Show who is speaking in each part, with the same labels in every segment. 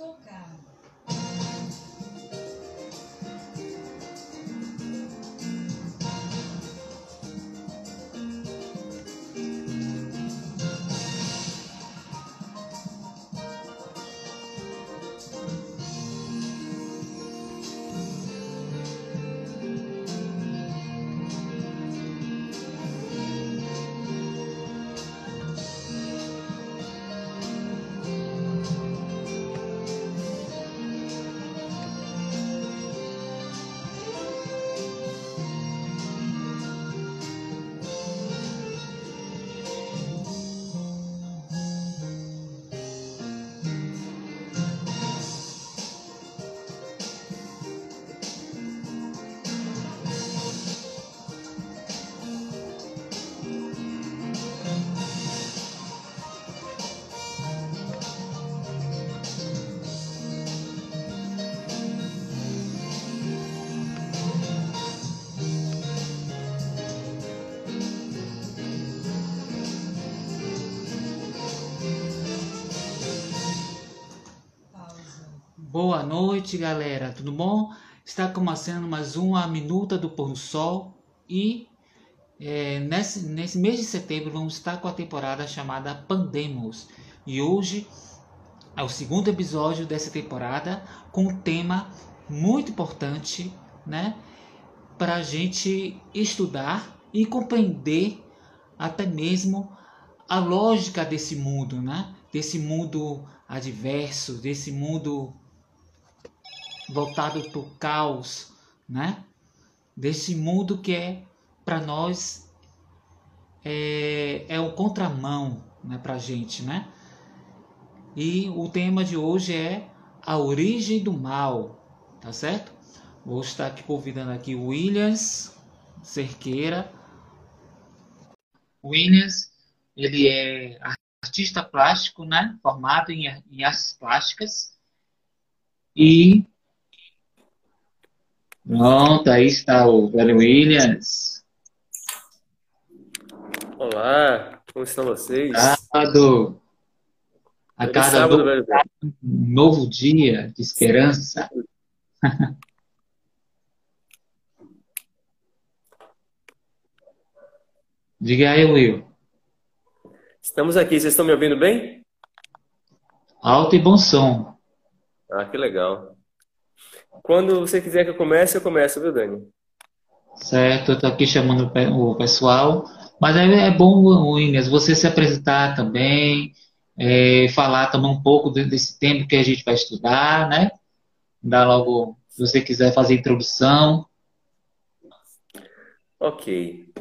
Speaker 1: tocar. Boa noite, galera. Tudo bom? Está começando mais uma minuta do pôr do sol e é, nesse, nesse mês de setembro vamos estar com a temporada chamada Pandemos e hoje é o segundo episódio dessa temporada com um tema muito importante, né, para a gente estudar e compreender até mesmo a lógica desse mundo, né, desse mundo adverso, desse mundo voltado para o caos, né? Desse mundo que é para nós é, é o contramão, né, para gente, né? E o tema de hoje é a origem do mal, tá certo? Vou estar aqui convidando aqui o Williams Cerqueira. Williams, ele é artista plástico, né? Formado em, em artes plásticas e Pronto, aí está o velho Williams.
Speaker 2: Olá, como estão vocês?
Speaker 1: Sábado. A cada sábado, um novo dia de esperança. Diga aí, Will.
Speaker 2: Estamos aqui, vocês estão me ouvindo bem?
Speaker 1: Alto e bom som.
Speaker 2: Ah, que legal. Quando você quiser que eu comece, eu começo, viu, Dani?
Speaker 1: Certo, eu estou aqui chamando o pessoal. Mas é, é bom, Inês, você se apresentar também, é, falar também um pouco desse tempo que a gente vai estudar, né? Dar logo, se você quiser fazer introdução.
Speaker 2: Ok.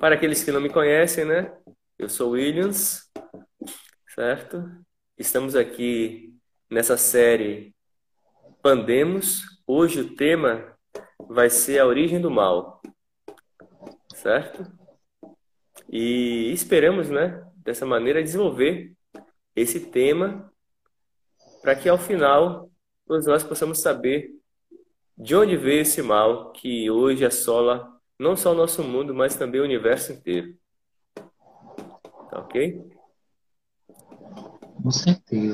Speaker 2: Para aqueles que não me conhecem, né? Eu sou Williams, certo? Estamos aqui nessa série Pandemos. Hoje o tema vai ser a origem do mal, certo? E esperamos, né, dessa maneira desenvolver esse tema para que ao final todos nós possamos saber de onde veio esse mal que hoje assola não só o nosso mundo, mas também o universo inteiro. Tá ok?
Speaker 1: Com certeza.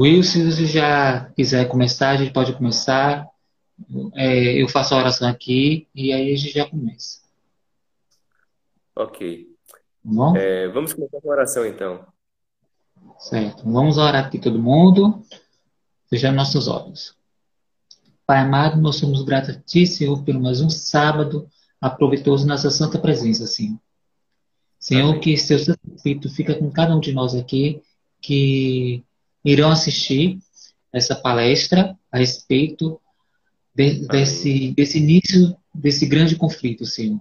Speaker 1: Will, se você já quiser começar, a gente pode começar. É, eu faço a oração aqui e aí a gente já começa.
Speaker 2: Ok. Tá bom? É, vamos começar com a oração então.
Speaker 1: Certo. Vamos orar aqui todo mundo. Fechando nossos olhos. Pai amado, nós somos gratos a Ti, Senhor, pelo mais um sábado aproveitoso nessa santa presença, Senhor. Senhor, Amém. que Seu Santo Espírito fica com cada um de nós aqui, que irão assistir essa palestra a respeito de, desse, desse início desse grande conflito, Senhor.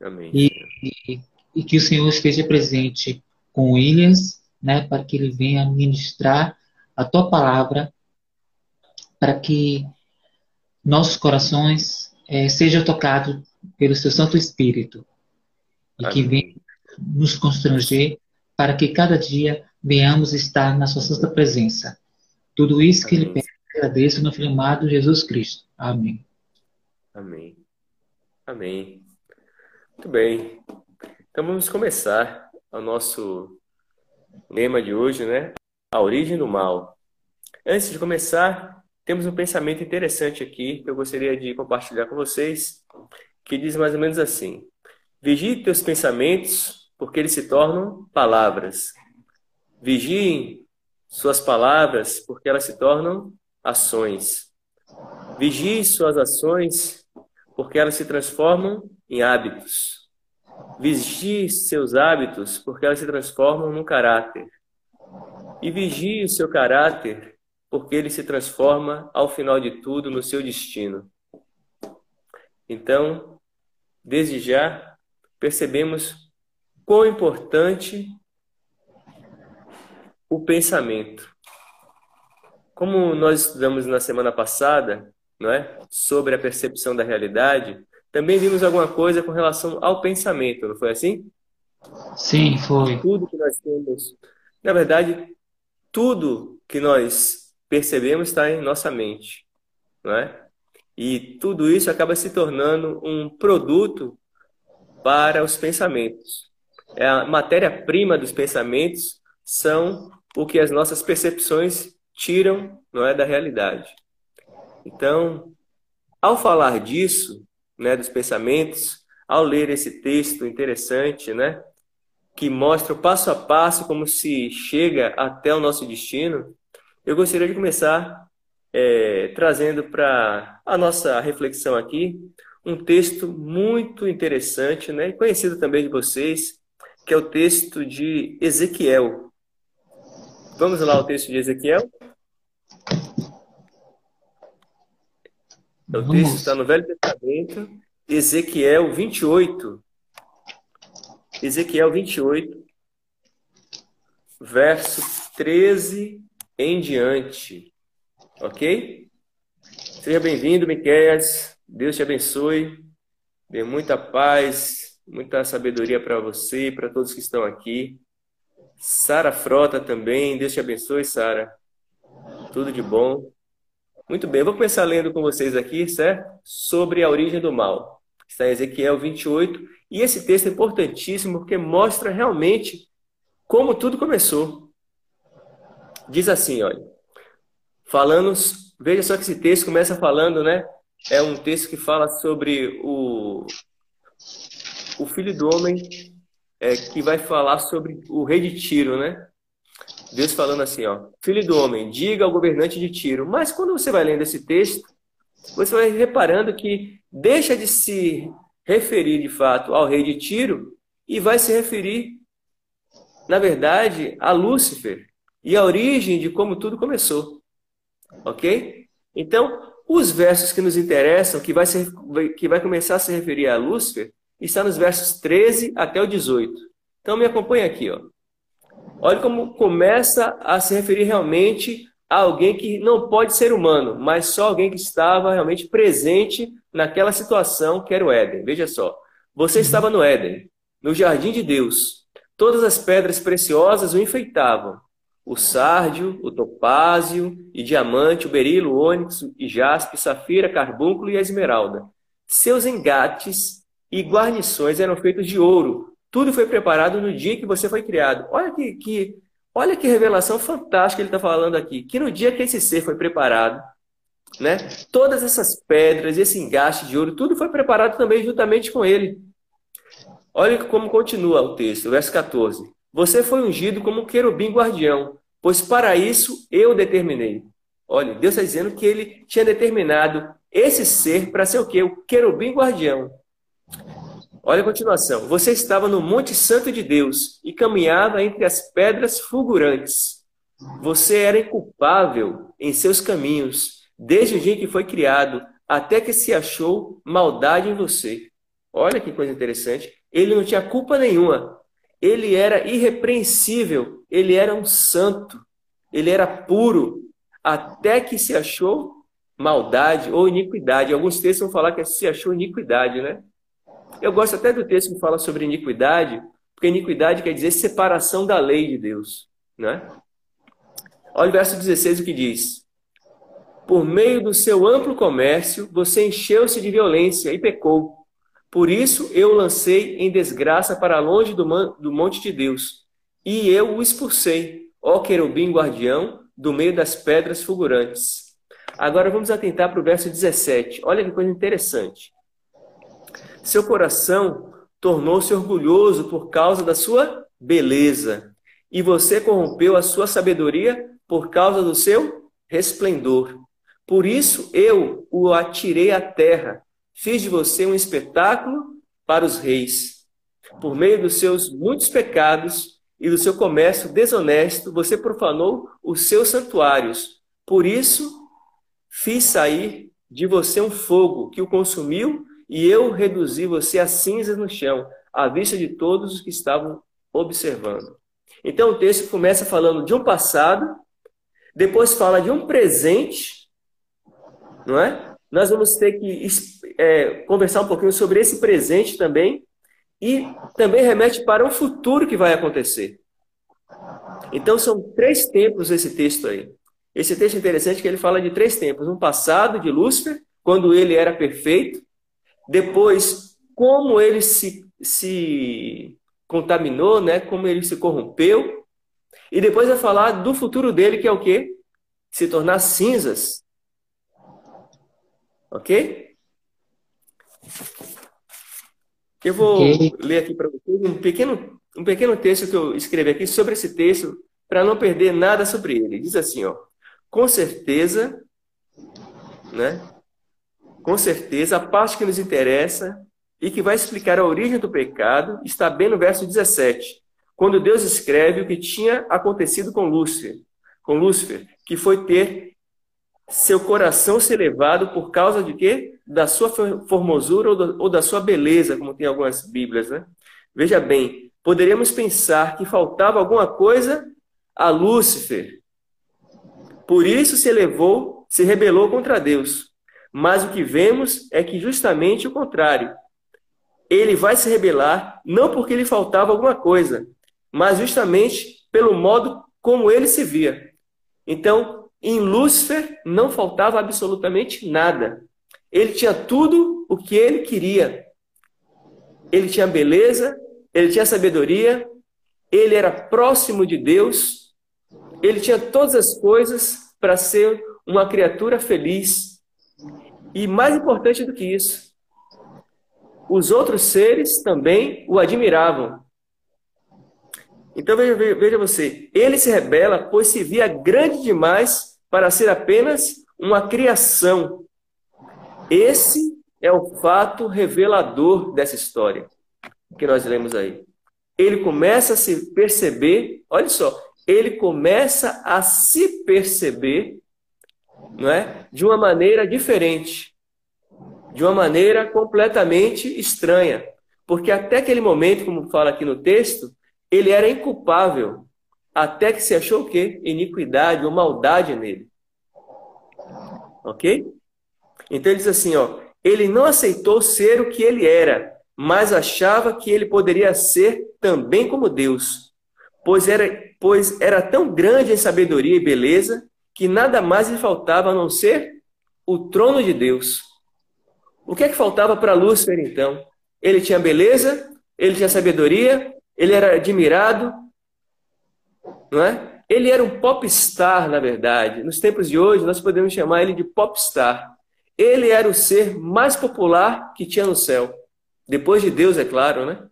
Speaker 2: Amém.
Speaker 1: E, e, e, que o Senhor esteja presente com Williams, né, para que ele venha ministrar a tua palavra, para que nossos corações é, sejam tocados pelo seu Santo Espírito e Amém. que venha nos constranger para que cada dia venhamos estar na sua santa presença. Tudo isso que Amém. ele pede, agradeço no Filho amado Jesus Cristo. Amém.
Speaker 2: Amém. Amém. Muito bem. Então vamos começar o nosso lema de hoje, né? A origem do mal. Antes de começar, temos um pensamento interessante aqui que eu gostaria de compartilhar com vocês, que diz mais ou menos assim: Vigie teus pensamentos, porque eles se tornam palavras. Vigiem suas palavras, porque elas se tornam ações. Vigie suas ações, porque elas se transformam em hábitos. Vigie seus hábitos, porque elas se transformam num caráter. E vigie o seu caráter, porque ele se transforma, ao final de tudo, no seu destino. Então, desde já, percebemos quão importante o pensamento. Como nós estudamos na semana passada, não é? Sobre a percepção da realidade, também vimos alguma coisa com relação ao pensamento, não foi assim?
Speaker 1: Sim, foi.
Speaker 2: Tudo que nós temos, na verdade, tudo que nós percebemos está em nossa mente, não é? E tudo isso acaba se tornando um produto para os pensamentos. É a matéria-prima dos pensamentos são o que as nossas percepções tiram, não é, da realidade. Então, ao falar disso, né, dos pensamentos, ao ler esse texto interessante, né, que mostra o passo a passo como se chega até o nosso destino, eu gostaria de começar é, trazendo para a nossa reflexão aqui um texto muito interessante, né, conhecido também de vocês, que é o texto de Ezequiel. Vamos lá o texto de Ezequiel? O texto está no Velho Testamento, Ezequiel 28. Ezequiel 28, verso 13 em diante. Ok? Seja bem-vindo, Miqueias. Deus te abençoe. Dê muita paz, muita sabedoria para você e para todos que estão aqui. Sara Frota também. Deus te abençoe, Sara. Tudo de bom. Muito bem, eu vou começar lendo com vocês aqui, certo? Sobre a origem do mal. Está em Ezequiel 28. E esse texto é importantíssimo porque mostra realmente como tudo começou. Diz assim, olha. Falando, veja só que esse texto começa falando, né? É um texto que fala sobre o, o filho do homem é, que vai falar sobre o rei de Tiro, né? Deus falando assim, ó, filho do homem, diga ao governante de Tiro. Mas quando você vai lendo esse texto, você vai reparando que deixa de se referir de fato ao rei de Tiro e vai se referir, na verdade, a Lúcifer e a origem de como tudo começou. Ok? Então, os versos que nos interessam, que vai, que vai começar a se referir a Lúcifer, está nos versos 13 até o 18. Então me acompanha aqui, ó. Olha como começa a se referir realmente a alguém que não pode ser humano, mas só alguém que estava realmente presente naquela situação que era o Éden. Veja só. Você estava no Éden, no jardim de Deus. Todas as pedras preciosas o enfeitavam. O sárdio, o topázio e diamante, o berilo, o ônix e jaspe, safira, carbúnculo e a esmeralda. Seus engates e guarnições eram feitos de ouro. Tudo foi preparado no dia que você foi criado. Olha que, que, olha que revelação fantástica ele está falando aqui. Que no dia que esse ser foi preparado, né, todas essas pedras, esse engaste de ouro, tudo foi preparado também juntamente com ele. Olha como continua o texto, verso 14. Você foi ungido como querubim guardião, pois para isso eu determinei. Olha, Deus está dizendo que ele tinha determinado esse ser para ser o quê? O querubim guardião. Olha a continuação. Você estava no Monte Santo de Deus e caminhava entre as pedras fulgurantes. Você era inculpável em seus caminhos, desde o dia que foi criado, até que se achou maldade em você. Olha que coisa interessante. Ele não tinha culpa nenhuma. Ele era irrepreensível. Ele era um santo. Ele era puro. Até que se achou maldade ou iniquidade. Alguns textos vão falar que se achou iniquidade, né? Eu gosto até do texto que fala sobre iniquidade, porque iniquidade quer dizer separação da lei de Deus. Né? Olha o verso 16 o que diz. Por meio do seu amplo comércio, você encheu-se de violência e pecou. Por isso eu lancei em desgraça para longe do, do monte de Deus, e eu o expulsei, ó querubim guardião, do meio das pedras fulgurantes. Agora vamos atentar para o verso 17. Olha que coisa interessante. Seu coração tornou-se orgulhoso por causa da sua beleza, e você corrompeu a sua sabedoria por causa do seu resplendor. Por isso eu o atirei à terra, fiz de você um espetáculo para os reis. Por meio dos seus muitos pecados e do seu comércio desonesto, você profanou os seus santuários. Por isso fiz sair de você um fogo que o consumiu e eu reduzi você a cinzas no chão, à vista de todos os que estavam observando. Então o texto começa falando de um passado, depois fala de um presente, não é? Nós vamos ter que é, conversar um pouquinho sobre esse presente também, e também remete para um futuro que vai acontecer. Então são três tempos esse texto aí. Esse texto é interessante que ele fala de três tempos: um passado de Lúcifer, quando ele era perfeito, depois como ele se, se contaminou, né? Como ele se corrompeu, e depois vai falar do futuro dele que é o quê? Se tornar cinzas. Ok? Eu vou okay. ler aqui para vocês um pequeno, um pequeno texto que eu escrevi aqui sobre esse texto, para não perder nada sobre ele. Diz assim, ó. Com certeza, né? Com certeza, a parte que nos interessa e que vai explicar a origem do pecado está bem no verso 17, quando Deus escreve o que tinha acontecido com Lúcifer, com Lúcifer, que foi ter seu coração ser levado por causa de quê? Da sua formosura ou da sua beleza, como tem algumas Bíblias, né? Veja bem, poderíamos pensar que faltava alguma coisa a Lúcifer. Por isso se elevou, se rebelou contra Deus. Mas o que vemos é que justamente o contrário. Ele vai se rebelar não porque lhe faltava alguma coisa, mas justamente pelo modo como ele se via. Então, em Lúcifer não faltava absolutamente nada. Ele tinha tudo o que ele queria. Ele tinha beleza, ele tinha sabedoria, ele era próximo de Deus, ele tinha todas as coisas para ser uma criatura feliz. E mais importante do que isso, os outros seres também o admiravam. Então veja, veja você, ele se rebela, pois se via grande demais para ser apenas uma criação. Esse é o fato revelador dessa história que nós lemos aí. Ele começa a se perceber, olha só, ele começa a se perceber, não é? De uma maneira diferente, de uma maneira completamente estranha, porque até aquele momento, como fala aqui no texto, ele era inculpável, até que se achou o quê? Iniquidade ou maldade nele. Ok? Então ele diz assim, ó, ele não aceitou ser o que ele era, mas achava que ele poderia ser também como Deus, pois era, pois era tão grande em sabedoria e beleza que nada mais lhe faltava a não ser o trono de Deus. O que é que faltava para Lúcifer então? Ele tinha beleza, ele tinha sabedoria, ele era admirado, não é? Ele era um popstar, na verdade. Nos tempos de hoje, nós podemos chamar ele de popstar. Ele era o ser mais popular que tinha no céu. Depois de Deus, é claro, né?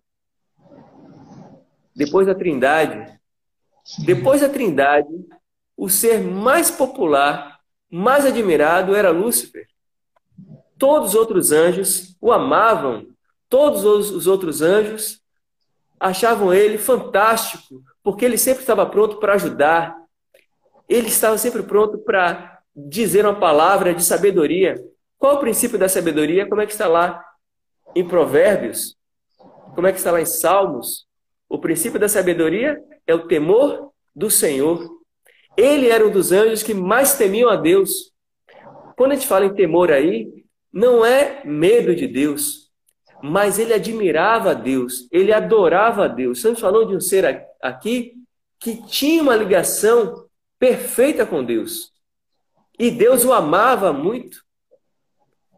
Speaker 2: Depois da Trindade. Depois da Trindade, o ser mais popular, mais admirado era Lúcifer. Todos os outros anjos o amavam. Todos os outros anjos achavam ele fantástico, porque ele sempre estava pronto para ajudar. Ele estava sempre pronto para dizer uma palavra de sabedoria. Qual o princípio da sabedoria? Como é que está lá em Provérbios? Como é que está lá em Salmos? O princípio da sabedoria é o temor do Senhor. Ele era um dos anjos que mais temiam a Deus. Quando a gente fala em temor aí, não é medo de Deus, mas ele admirava a Deus, ele adorava a Deus. Estamos falando de um ser aqui que tinha uma ligação perfeita com Deus. E Deus o amava muito.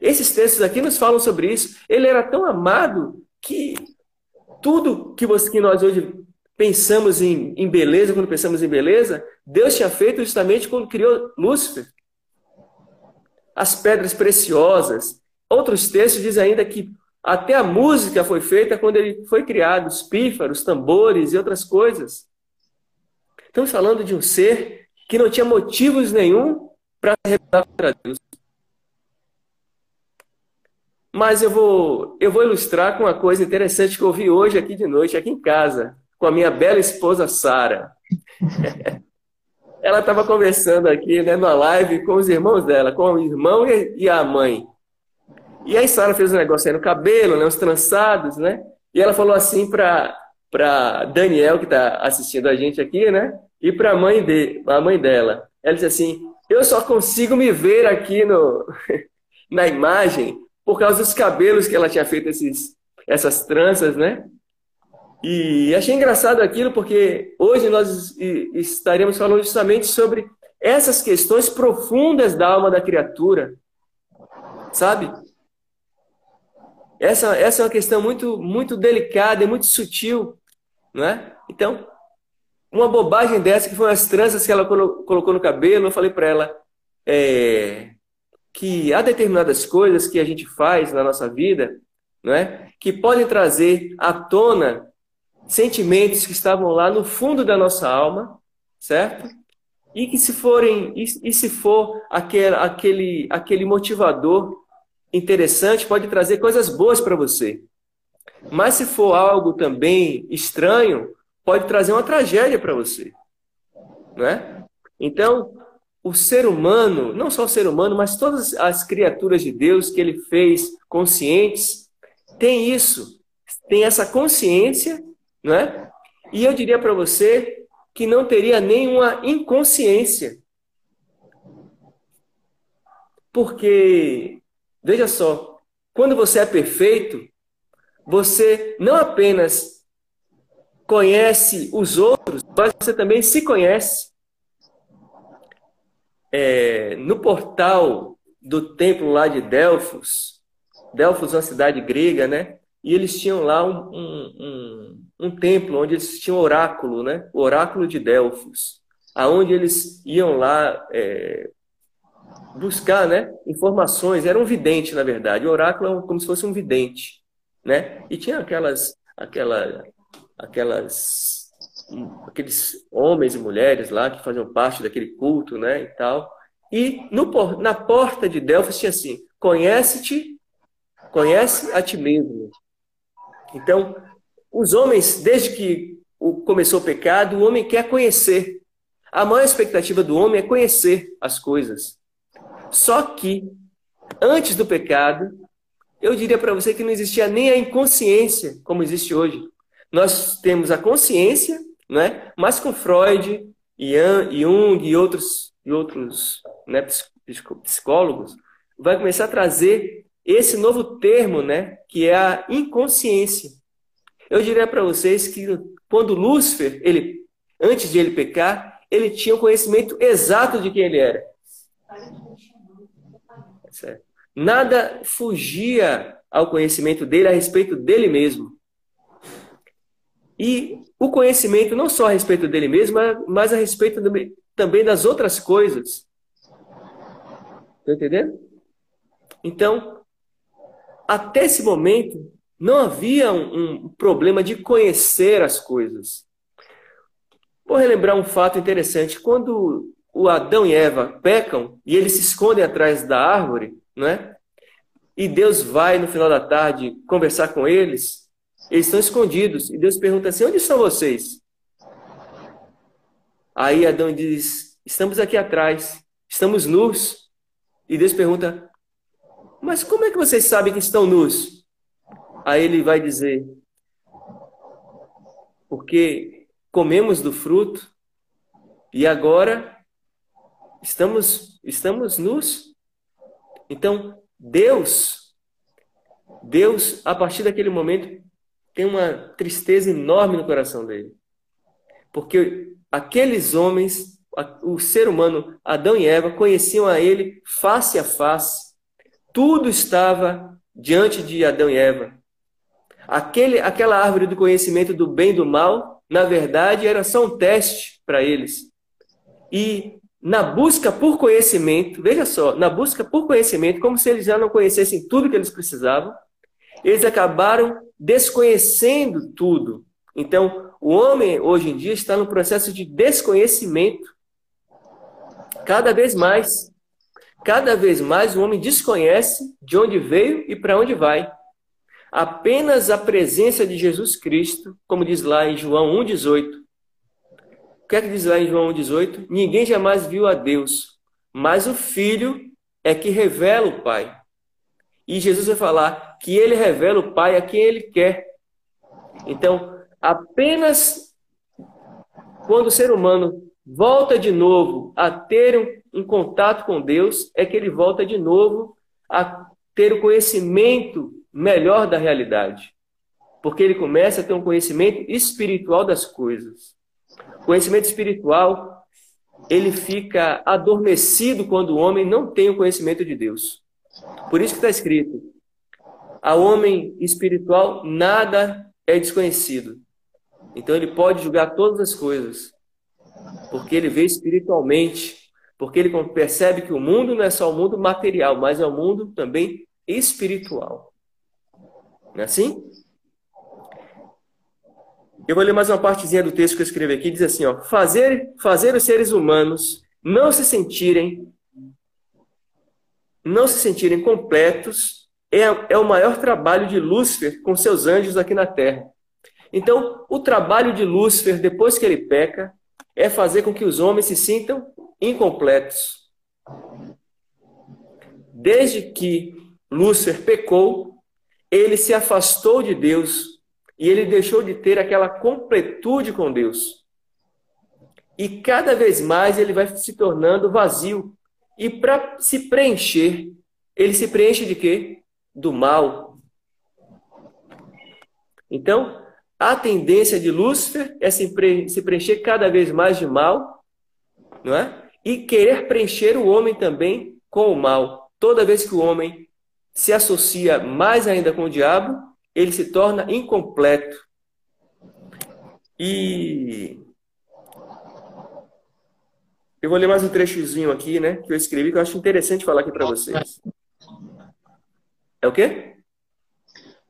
Speaker 2: Esses textos aqui nos falam sobre isso. Ele era tão amado que tudo que, você, que nós hoje pensamos em, em beleza, quando pensamos em beleza, Deus tinha feito justamente quando criou Lúcifer. As pedras preciosas. Outros textos dizem ainda que até a música foi feita quando ele foi criado, os pífaros, tambores e outras coisas. Estamos falando de um ser que não tinha motivos nenhum para revelar para Deus. Mas eu vou, eu vou ilustrar com uma coisa interessante que eu ouvi hoje aqui de noite, aqui em casa, com a minha bela esposa Sara. Ela estava conversando aqui né, numa live com os irmãos dela, com o irmão e a mãe. E aí Sara fez um negócio aí no cabelo, né, uns trançados, né? E ela falou assim para para Daniel que está assistindo a gente aqui, né? E para a mãe de a mãe dela. Ela disse assim: "Eu só consigo me ver aqui no na imagem por causa dos cabelos que ela tinha feito esses essas tranças, né? E achei engraçado aquilo porque hoje nós estaremos falando justamente sobre essas questões profundas da alma da criatura, sabe? Essa, essa é uma questão muito, muito delicada e muito sutil, não é? Então, uma bobagem dessa, que foi as tranças que ela colocou no cabelo, eu falei para ela é, que há determinadas coisas que a gente faz na nossa vida, não é? Que podem trazer à tona sentimentos que estavam lá no fundo da nossa alma, certo? E que se forem, e, se for aquele, aquele, aquele motivador interessante, pode trazer coisas boas para você. Mas se for algo também estranho, pode trazer uma tragédia para você. Né? Então, o ser humano, não só o ser humano, mas todas as criaturas de Deus que ele fez conscientes, tem isso, tem essa consciência, né? E eu diria para você que não teria nenhuma inconsciência. Porque Veja só, quando você é perfeito, você não apenas conhece os outros, mas você também se conhece. É, no portal do templo lá de Delfos, Delfos é uma cidade grega, né? E eles tinham lá um, um, um templo onde eles tinham oráculo, né? O oráculo de Delfos, aonde eles iam lá é, buscar né, informações. Era um vidente, na verdade. O oráculo é como se fosse um vidente. Né? E tinha aquelas, aquela, aquelas, aqueles homens e mulheres lá que faziam parte daquele culto né, e tal. E no, na porta de Delfos tinha assim: conhece-te, conhece a ti mesmo. Então, os homens, desde que começou o pecado, o homem quer conhecer. A maior expectativa do homem é conhecer as coisas. Só que, antes do pecado, eu diria para você que não existia nem a inconsciência como existe hoje. Nós temos a consciência, né? mas com Freud, Jung e outros, e outros né, psicólogos, vai começar a trazer esse novo termo, né, que é a inconsciência. Eu diria para vocês que quando Lúcifer, ele, antes de ele pecar, ele tinha o conhecimento exato de quem ele era. Nada fugia ao conhecimento dele a respeito dele mesmo. E o conhecimento não só a respeito dele mesmo, mas a respeito também das outras coisas. Está entendendo? Então, até esse momento, não havia um, um, problema de conhecer as coisas. Vou relembrar um fato interessante. Quando o Adão e Eva pecam e eles se escondem atrás da árvore, né? E Deus vai no final da tarde conversar com eles. Eles estão escondidos e Deus pergunta assim: onde estão vocês? Aí Adão diz: estamos aqui atrás, estamos nus. E Deus pergunta: mas como é que vocês sabem que estão nus? Aí ele vai dizer: porque comemos do fruto e agora Estamos, estamos nus. Então, Deus, Deus, a partir daquele momento, tem uma tristeza enorme no coração dele. Porque aqueles homens, o ser humano, Adão e Eva, conheciam a ele face a face. Tudo estava diante de Adão e Eva. Aquele, aquela árvore do conhecimento do bem e do mal na verdade, era só um teste para eles. E na busca por conhecimento, veja só, na busca por conhecimento, como se eles já não conhecessem tudo que eles precisavam, eles acabaram desconhecendo tudo. Então, o homem hoje em dia está no processo de desconhecimento. Cada vez mais. Cada vez mais o homem desconhece de onde veio e para onde vai. Apenas a presença de Jesus Cristo, como diz lá em João 1,18. O que é que diz lá em João 1,18? Ninguém jamais viu a Deus, mas o Filho é que revela o Pai. E Jesus vai falar que ele revela o Pai a quem ele quer. Então, apenas quando o ser humano volta de novo a ter um, um contato com Deus, é que ele volta de novo a ter o conhecimento melhor da realidade. Porque ele começa a ter um conhecimento espiritual das coisas. Conhecimento espiritual, ele fica adormecido quando o homem não tem o conhecimento de Deus. Por isso que está escrito: ao homem espiritual nada é desconhecido. Então ele pode julgar todas as coisas, porque ele vê espiritualmente, porque ele percebe que o mundo não é só o mundo material, mas é o mundo também espiritual. Não é assim? Eu vou ler mais uma partezinha do texto que eu escrevi aqui, diz assim, ó, fazer, fazer os seres humanos não se sentirem não se sentirem completos é, é o maior trabalho de Lúcifer com seus anjos aqui na Terra. Então, o trabalho de Lúcifer, depois que ele peca, é fazer com que os homens se sintam incompletos. Desde que Lúcifer pecou, ele se afastou de Deus e ele deixou de ter aquela completude com Deus. E cada vez mais ele vai se tornando vazio. E para se preencher, ele se preenche de quê? Do mal. Então, a tendência de Lúcifer é se, preencher cada vez mais de mal, não é? E querer preencher o homem também com o mal. Toda vez que o homem se associa mais ainda com o diabo, ele se torna incompleto. E eu vou ler mais um trechozinho aqui, né, que eu escrevi que eu acho interessante falar aqui para vocês. É o quê?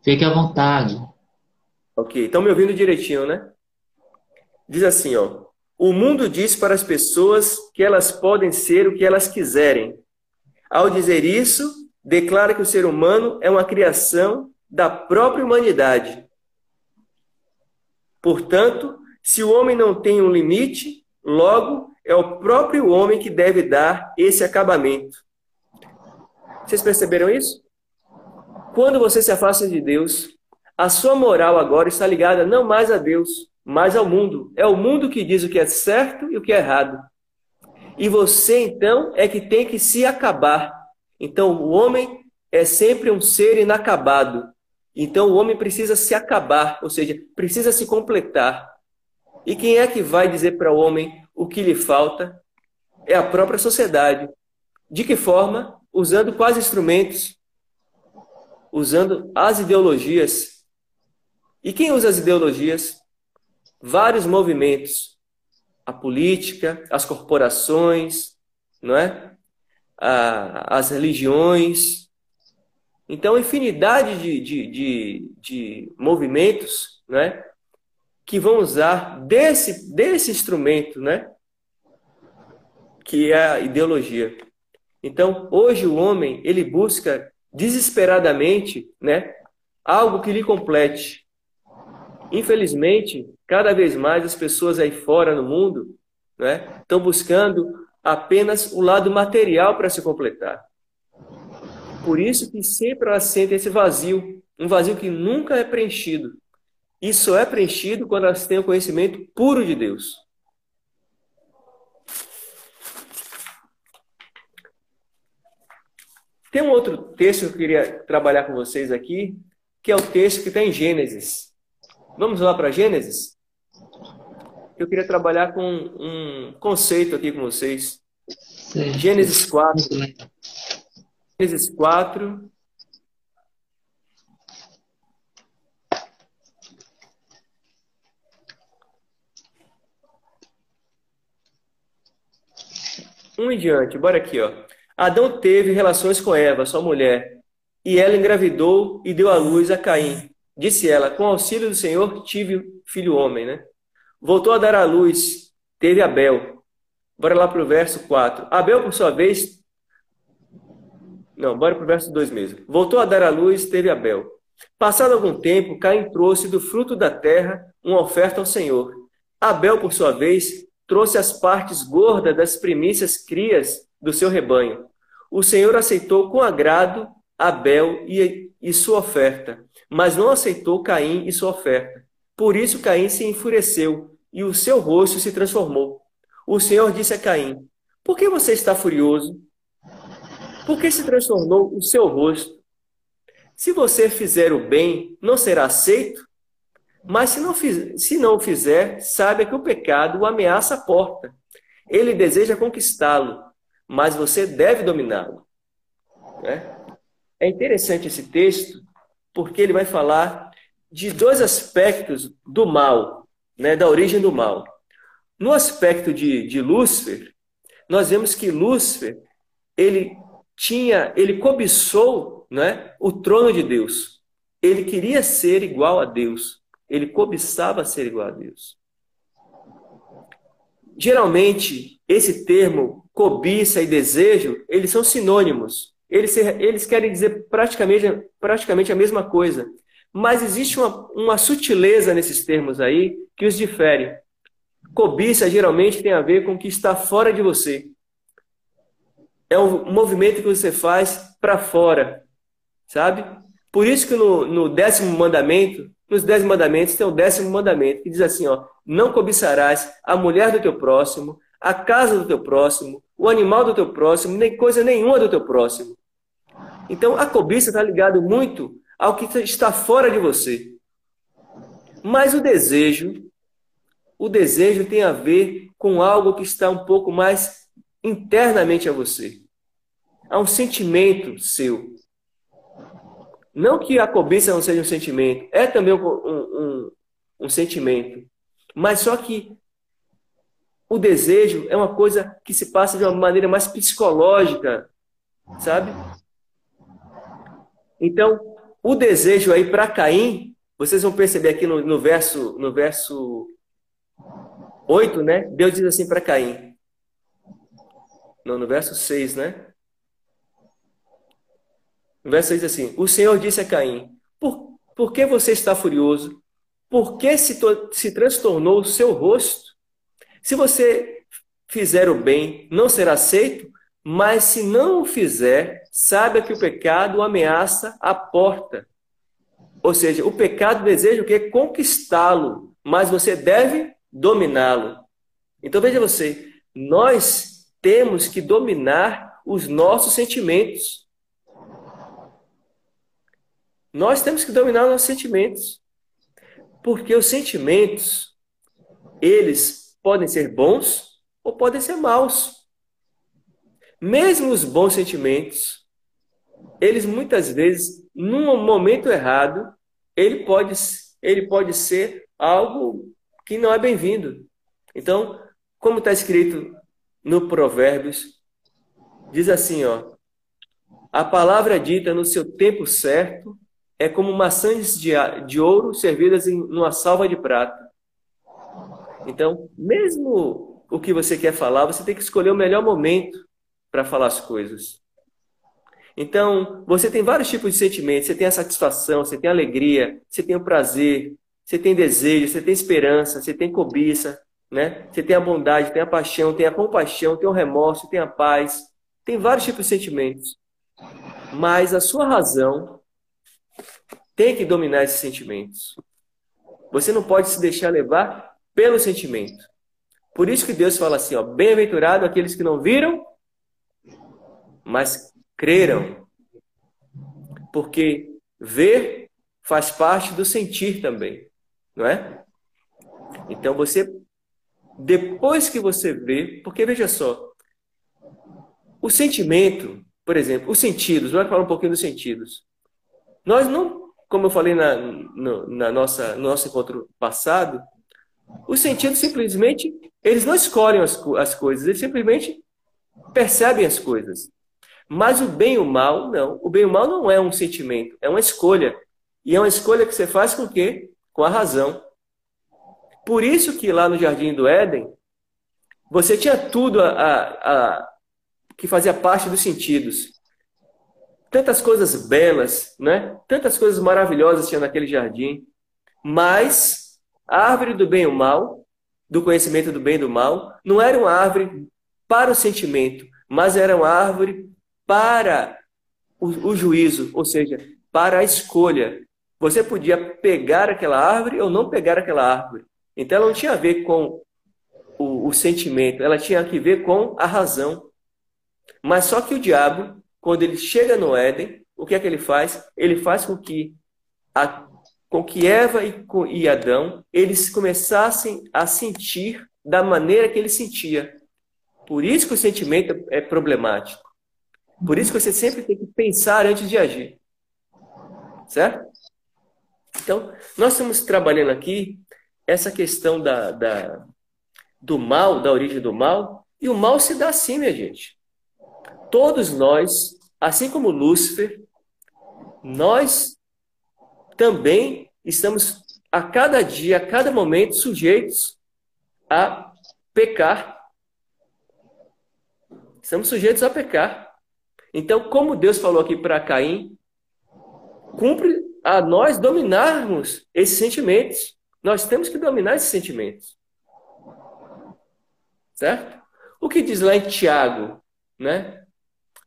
Speaker 1: Fique à vontade.
Speaker 2: Ok, estão me ouvindo direitinho, né? Diz assim, ó. O mundo diz para as pessoas que elas podem ser o que elas quiserem. Ao dizer isso, declara que o ser humano é uma criação da própria humanidade. Portanto, se o homem não tem um limite, logo é o próprio homem que deve dar esse acabamento. Vocês perceberam isso? Quando você se afasta de Deus, a sua moral agora está ligada não mais a Deus, mas ao mundo. É o mundo que diz o que é certo e o que é errado. E você, então, é que tem que se acabar. Então, o homem é sempre um ser inacabado. Então, o homem precisa se acabar, ou seja, precisa se completar. E quem é que vai dizer para o homem o que lhe falta? É a própria sociedade. De que forma? Usando quais instrumentos? Usando as ideologias e quem usa as ideologias? Vários movimentos. A política, as corporações, não é? As religiões. Então, infinidade de, de, de, de movimentos né, que vão usar desse, desse instrumento, né, que é a ideologia. Então, hoje o homem ele busca desesperadamente né, algo que lhe complete, Infelizmente, cada vez mais as pessoas aí fora no mundo né, estão buscando apenas o lado material para se completar. Por isso que sempre elas sentem esse vazio, um vazio que nunca é preenchido. E só é preenchido quando elas têm o conhecimento puro de Deus. Tem um outro texto que eu queria trabalhar com vocês aqui, que é o texto que está em Gênesis. Vamos lá para Gênesis? eu queria trabalhar com um conceito aqui com vocês. Sim. Gênesis 4. Gênesis 4. Um em diante, bora aqui, ó. Adão teve relações com Eva, sua mulher, e ela engravidou e deu à luz a Caim. Disse ela: Com auxílio do Senhor tive filho homem, né? Voltou a dar à luz, teve Abel. Bora lá para o verso 4. Abel, por sua vez. Não, bora para o verso 2 mesmo. Voltou a dar à luz, teve Abel. Passado algum tempo, Caim trouxe do fruto da terra uma oferta ao Senhor. Abel, por sua vez, trouxe as partes gordas das primícias crias do seu rebanho. O Senhor aceitou com agrado Abel e, e sua oferta, mas não aceitou Caim e sua oferta. Por isso Caim se enfureceu e o seu rosto se transformou. O Senhor disse a Caim: Por que você está furioso? Por que se transtornou o seu rosto? Se você fizer o bem, não será aceito? Mas se não, fiz, se não fizer, saiba que o pecado o ameaça a porta. Ele deseja conquistá-lo, mas você deve dominá-lo. É? é interessante esse texto, porque ele vai falar de dois aspectos do mal, né, da origem do mal. No aspecto de, de Lúcifer, nós vemos que Lúcifer ele tinha, ele cobiçou né, o trono de Deus. Ele queria ser igual a Deus. Ele cobiçava ser igual a Deus. Geralmente, esse termo cobiça e desejo, eles são sinônimos. Eles, eles querem dizer praticamente, praticamente a mesma coisa. Mas existe uma, uma sutileza nesses termos aí que os difere. Cobiça geralmente tem a ver com o que está fora de você. É um movimento que você faz para fora, sabe? Por isso que no, no décimo mandamento, nos dez mandamentos tem o décimo mandamento que diz assim, ó, não cobiçarás a mulher do teu próximo, a casa do teu próximo, o animal do teu próximo, nem coisa nenhuma do teu próximo. Então a cobiça está ligado muito ao que está fora de você. Mas o desejo, o desejo tem a ver com algo que está um pouco mais internamente a você. Há um sentimento seu. Não que a cobiça não seja um sentimento, é também um, um, um sentimento. Mas só que o desejo é uma coisa que se passa de uma maneira mais psicológica, sabe? Então, o desejo aí para Caim, vocês vão perceber aqui no, no, verso no verso 8, né? Deus diz assim para Caim. Não, no verso 6, né? No verso 6 assim: O Senhor disse a Caim: Por, por que você está furioso? Por que se, se transtornou o seu rosto? Se você fizer o bem, não será aceito, mas se não o fizer, saiba que o pecado ameaça a porta. Ou seja, o pecado deseja o quê? Conquistá-lo, mas você deve dominá-lo. Então veja você, nós temos que dominar os nossos sentimentos. Nós temos que dominar os nossos sentimentos. Porque os sentimentos, eles podem ser bons ou podem ser maus. Mesmo os bons sentimentos, eles muitas vezes, num momento errado, ele pode, ele pode ser algo que não é bem-vindo. Então, como está escrito no Provérbios, diz assim, ó, a palavra dita no seu tempo certo é como maçãs de, de ouro servidas em uma salva de prata. Então, mesmo o que você quer falar, você tem que escolher o melhor momento para falar as coisas. Então, você tem vários tipos de sentimentos. Você tem a satisfação, você tem a alegria, você tem o prazer, você tem desejo, você tem esperança, você tem cobiça, né? Você tem a bondade, tem a paixão, tem a compaixão, tem o remorso, tem a paz. Tem vários tipos de sentimentos. Mas a sua razão tem que dominar esses sentimentos. Você não pode se deixar levar pelo sentimento. Por isso que Deus fala assim, ó, bem-aventurado aqueles que não viram mas creram. Porque ver faz parte do sentir também, não é? Então você, depois que você vê, porque veja só, o sentimento, por exemplo, os sentidos, vamos falar um pouquinho dos sentidos. Nós não, como eu falei na, no, na nossa, no nosso encontro passado, os sentidos simplesmente, eles não escolhem as, as coisas, eles simplesmente percebem as coisas. Mas o bem e o mal, não. O bem e o mal não é um sentimento, é uma escolha. E é uma escolha que você faz com o quê? Com a razão. Por isso que lá no Jardim do Éden, você tinha tudo a, a, a, que fazia parte dos sentidos. Tantas coisas belas, né? Tantas coisas maravilhosas tinha naquele jardim. Mas a árvore do bem e do mal, do conhecimento do bem e do mal, não era uma árvore para o sentimento, mas era uma árvore para o, o juízo, ou seja, para a escolha. Você podia pegar aquela árvore ou não pegar aquela árvore. Então ela não tinha a ver com o, o sentimento, ela tinha que ver com a razão. Mas só que o diabo, quando ele chega no Éden, o que é que ele faz? Ele faz com que, a, com que Eva e, e Adão eles começassem a sentir da maneira que ele sentia. Por isso que o sentimento é problemático. Por isso que você sempre tem que pensar antes de agir. Certo? Então, nós estamos trabalhando aqui essa questão da, da, do mal, da origem do mal, e o mal se dá assim, minha gente. Todos nós, assim como Lúcifer, nós também estamos a cada dia, a cada momento sujeitos a pecar. Estamos sujeitos a pecar. Então, como Deus falou aqui para Caim, cumpre a nós dominarmos esses sentimentos. Nós temos que dominar esses sentimentos. Certo? O que diz lá em Tiago, né?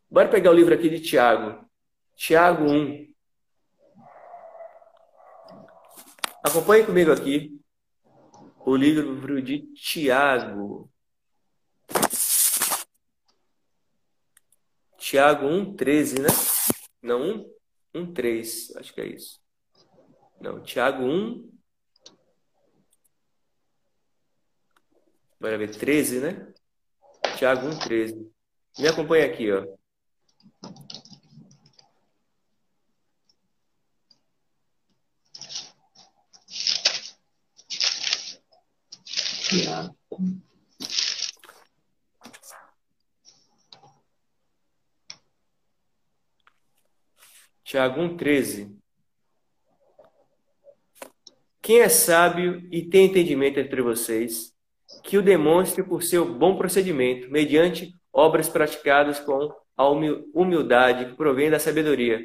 Speaker 2: Bora pegar o livro aqui de Tiago. Tiago 1. Acompanhe comigo aqui o livro de Tiago. Tiago 1,13, né? Não, 1, 1, 3, acho que é isso. Não, Tiago 1, Bora ver, 13, né? Tiago 1, 13. Me acompanha aqui, ó. Tiago. Tiago 1, 13. Quem é sábio e tem entendimento entre vocês, que o demonstre por seu bom procedimento, mediante obras praticadas com a humildade que provém da sabedoria.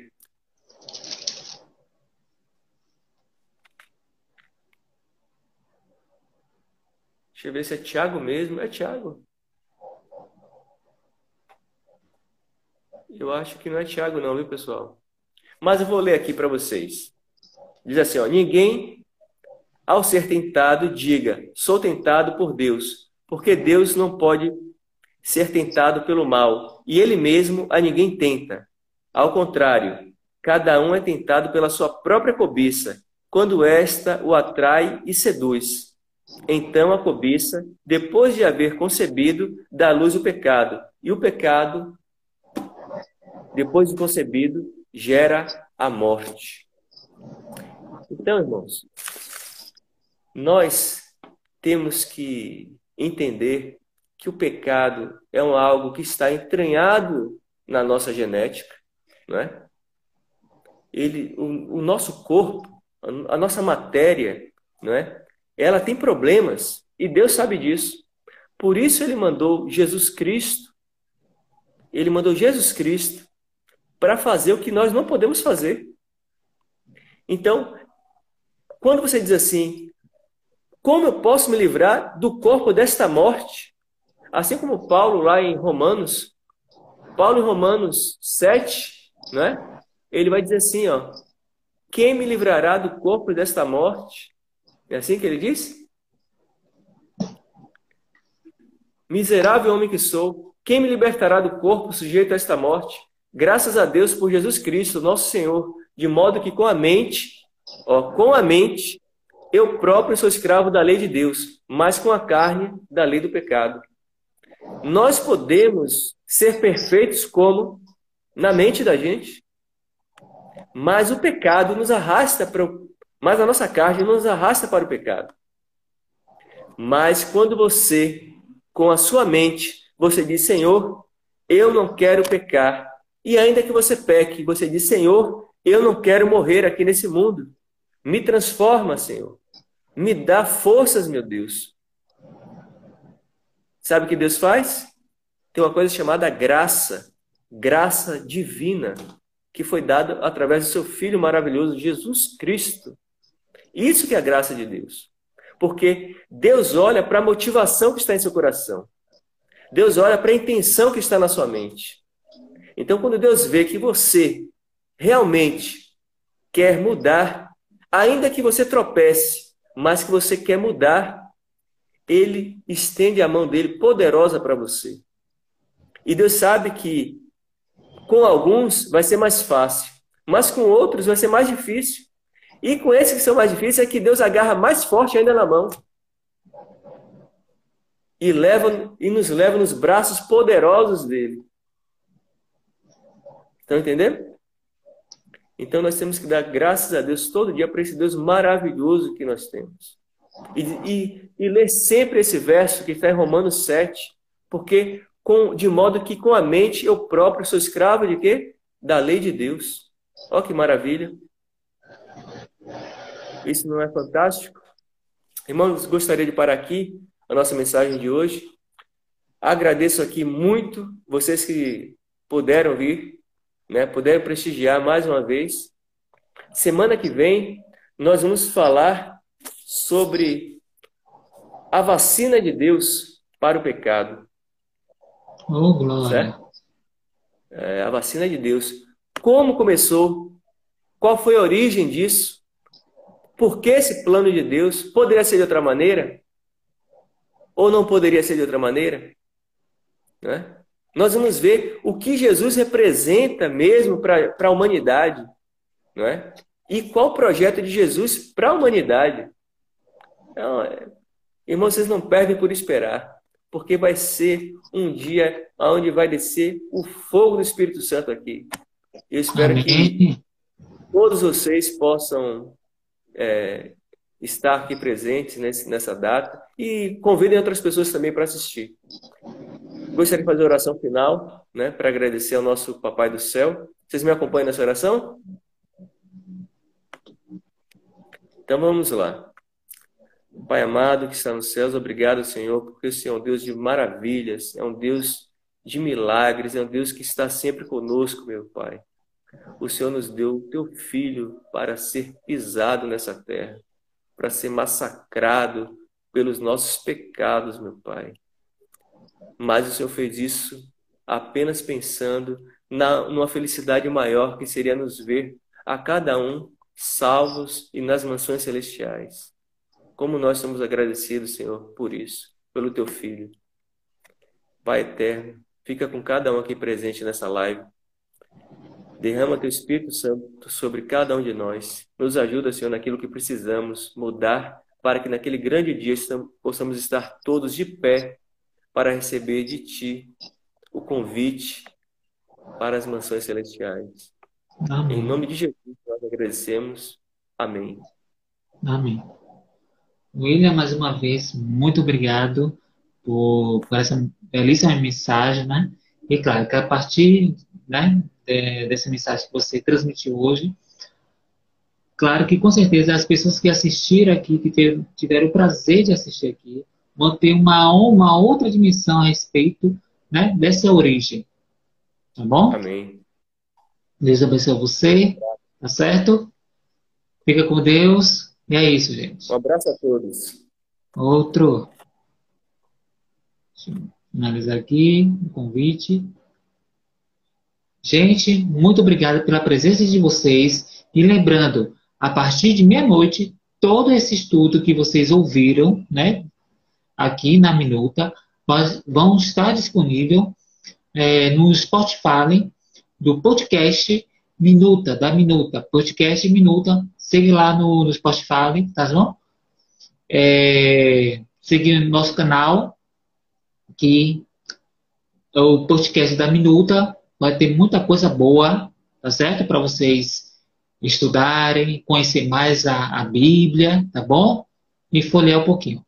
Speaker 2: Deixa eu ver se é Tiago mesmo. É Tiago. Eu acho que não é Tiago, não, viu, pessoal? Mas eu vou ler aqui para vocês. Diz assim: ó, ninguém ao ser tentado, diga: sou tentado por Deus, porque Deus não pode ser tentado pelo mal, e ele mesmo a ninguém tenta. Ao contrário, cada um é tentado pela sua própria cobiça, quando esta o atrai e seduz. Então a cobiça, depois de haver concebido, dá à luz o pecado, e o pecado, depois de concebido, gera a morte. Então, irmãos, nós temos que entender que o pecado é algo que está entranhado na nossa genética, não é? Ele, o, o nosso corpo, a, a nossa matéria, não é? Ela tem problemas e Deus sabe disso. Por isso ele mandou Jesus Cristo. Ele mandou Jesus Cristo para fazer o que nós não podemos fazer. Então, quando você diz assim, como eu posso me livrar do corpo desta morte? Assim como Paulo lá em Romanos, Paulo em Romanos 7, né? Ele vai dizer assim, ó: Quem me livrará do corpo desta morte? É assim que ele diz? Miserável homem que sou, quem me libertará do corpo sujeito a esta morte? Graças a Deus por Jesus Cristo, nosso Senhor, de modo que com a mente, ó, com a mente eu próprio sou escravo da lei de Deus, mas com a carne da lei do pecado. Nós podemos ser perfeitos como na mente da gente, mas o pecado nos arrasta para o... mas a nossa carne nos arrasta para o pecado. Mas quando você, com a sua mente, você diz, Senhor, eu não quero pecar. E ainda que você peque, você diz, Senhor, eu não quero morrer aqui nesse mundo. Me transforma, Senhor. Me dá forças, meu Deus. Sabe o que Deus faz? Tem uma coisa chamada graça, graça divina, que foi dada através do seu Filho maravilhoso, Jesus Cristo. Isso que é a graça de Deus. Porque Deus olha para a motivação que está em seu coração. Deus olha para a intenção que está na sua mente. Então, quando Deus vê que você realmente quer mudar, ainda que você tropece, mas que você quer mudar, ele estende a mão dele poderosa para você. E Deus sabe que com alguns vai ser mais fácil, mas com outros vai ser mais difícil. E com esses que são mais difíceis é que Deus agarra mais forte ainda na mão. E, leva, e nos leva nos braços poderosos dele. Estão entendendo? Então nós temos que dar graças a Deus todo dia para esse Deus maravilhoso que nós temos. E, e, e ler sempre esse verso que está em Romanos 7, porque com, de modo que com a mente eu próprio sou escravo de quê? Da lei de Deus. Olha que maravilha. Isso não é fantástico? Irmãos, gostaria de parar aqui a nossa mensagem de hoje. Agradeço aqui muito vocês que puderam vir, né, puderam prestigiar mais uma vez. Semana que vem nós vamos falar sobre a vacina de Deus para o pecado.
Speaker 1: Oh, glória.
Speaker 2: É, a vacina de Deus. Como começou? Qual foi a origem disso? Por que esse plano de Deus poderia ser de outra maneira? Ou não poderia ser de outra maneira? Né? Nós vamos ver o que Jesus representa mesmo para a humanidade. Não é? E qual o projeto de Jesus para a humanidade. Então, é... Irmãos, vocês não perdem por esperar, porque vai ser um dia onde vai descer o fogo do Espírito Santo aqui. Eu espero Amém. que todos vocês possam é, estar aqui presentes nesse, nessa data e convidem outras pessoas também para assistir. Gostaria de fazer a oração final, né, para agradecer ao nosso Papai do Céu. Vocês me acompanham nessa oração? Então vamos lá. Pai amado que está nos céus, obrigado, Senhor, porque o Senhor é um Deus de maravilhas, é um Deus de milagres, é um Deus que está sempre conosco, meu Pai. O Senhor nos deu o teu filho para ser pisado nessa terra, para ser massacrado pelos nossos pecados, meu Pai. Mas o Senhor fez isso apenas pensando na, numa felicidade maior que seria nos ver a cada um salvos e nas mansões celestiais. Como nós somos agradecidos, Senhor, por isso, pelo teu filho. Pai eterno, fica com cada um aqui presente nessa live. Derrama teu Espírito Santo sobre cada um de nós. Nos ajuda, Senhor, naquilo que precisamos mudar para que naquele grande dia possamos estar todos de pé para receber de Ti o convite para as mansões celestiais. Amém. Em nome de Jesus, nós agradecemos. Amém.
Speaker 1: Amém. William, mais uma vez, muito obrigado por, por essa belíssima mensagem, né? E claro, que a partir né, é, dessa mensagem que você transmitiu hoje. Claro que com certeza as pessoas que assistiram aqui, que tiveram o prazer de assistir aqui, vão ter uma, uma outra dimensão a respeito né, dessa origem. Tá bom?
Speaker 2: Amém.
Speaker 1: Deus abençoe você, tá certo? Fica com Deus. E é isso, gente.
Speaker 2: Um abraço a todos.
Speaker 1: Outro. Deixa eu finalizar aqui o convite. Gente, muito obrigado pela presença de vocês. E lembrando, a partir de meia-noite, todo esse estudo que vocês ouviram, né, aqui na Minuta, vão estar disponível é, no Spotify do podcast Minuta, da Minuta, podcast Minuta. Segue lá no, no Spotify, tá bom? É, seguindo nosso canal, que é o podcast da Minuta vai ter muita coisa boa, tá certo? Para vocês estudarem, conhecer mais a, a Bíblia, tá bom? E folhear um pouquinho.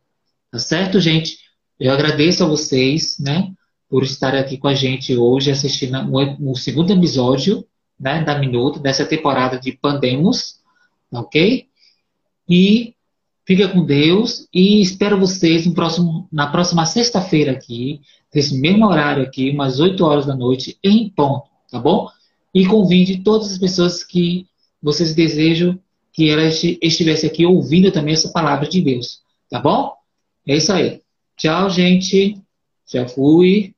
Speaker 1: Tá certo, gente? Eu agradeço a vocês, né? por estar aqui com a gente hoje assistindo o segundo episódio né, da Minuto, dessa temporada de Pandemos, ok? E fica com Deus e espero vocês no próximo, na próxima sexta-feira aqui, nesse mesmo horário aqui, umas 8 horas da noite, em ponto, tá bom? E convide todas as pessoas que vocês desejam que elas estivessem aqui ouvindo também essa palavra de Deus, tá bom? É isso aí. Tchau, gente. Já fui.